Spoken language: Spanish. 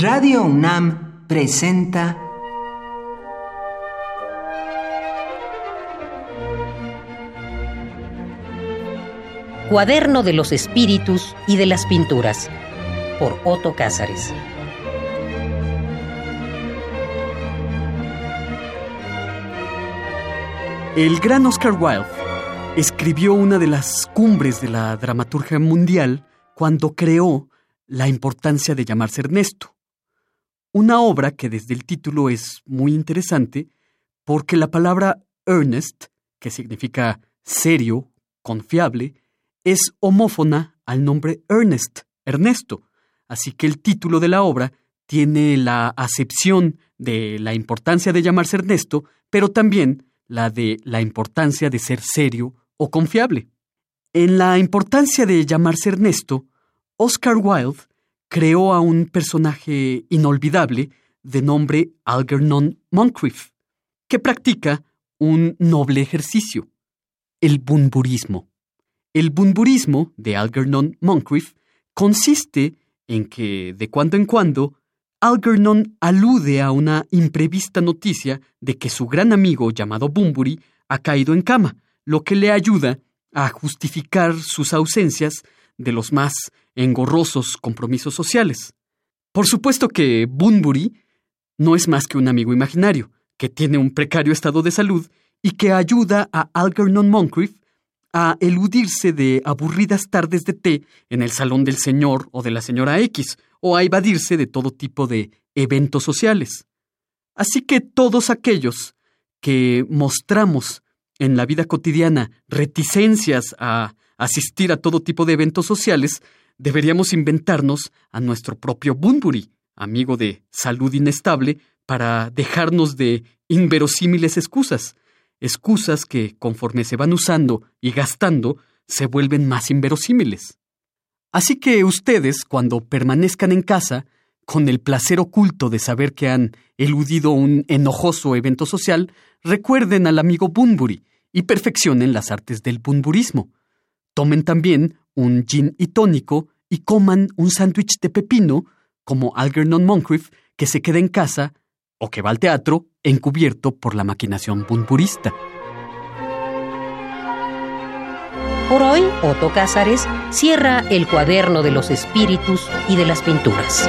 Radio UNAM presenta Cuaderno de los Espíritus y de las Pinturas por Otto Cázares. El gran Oscar Wilde escribió una de las cumbres de la dramaturgia mundial cuando creó La importancia de llamarse Ernesto. Una obra que desde el título es muy interesante porque la palabra earnest, que significa serio, confiable, es homófona al nombre Ernest, Ernesto. Así que el título de la obra tiene la acepción de la importancia de llamarse Ernesto, pero también la de la importancia de ser serio o confiable. En la importancia de llamarse Ernesto, Oscar Wilde creó a un personaje inolvidable de nombre Algernon Moncrief, que practica un noble ejercicio, el bunburismo. El bunburismo de Algernon Moncrief consiste en que, de cuando en cuando, Algernon alude a una imprevista noticia de que su gran amigo llamado Bunbury ha caído en cama, lo que le ayuda a justificar sus ausencias de los más engorrosos compromisos sociales. Por supuesto que Bunbury no es más que un amigo imaginario, que tiene un precario estado de salud y que ayuda a Algernon Moncrief a eludirse de aburridas tardes de té en el salón del señor o de la señora X, o a evadirse de todo tipo de eventos sociales. Así que todos aquellos que mostramos en la vida cotidiana reticencias a asistir a todo tipo de eventos sociales, deberíamos inventarnos a nuestro propio Bunbury, amigo de salud inestable, para dejarnos de inverosímiles excusas, excusas que, conforme se van usando y gastando, se vuelven más inverosímiles. Así que ustedes, cuando permanezcan en casa, con el placer oculto de saber que han eludido un enojoso evento social, recuerden al amigo Bunbury y perfeccionen las artes del bunburismo. Tomen también un gin y tónico y coman un sándwich de pepino, como Algernon Moncrief, que se queda en casa o que va al teatro encubierto por la maquinación bunburista. Por hoy, Otto Cázares cierra el cuaderno de los espíritus y de las pinturas.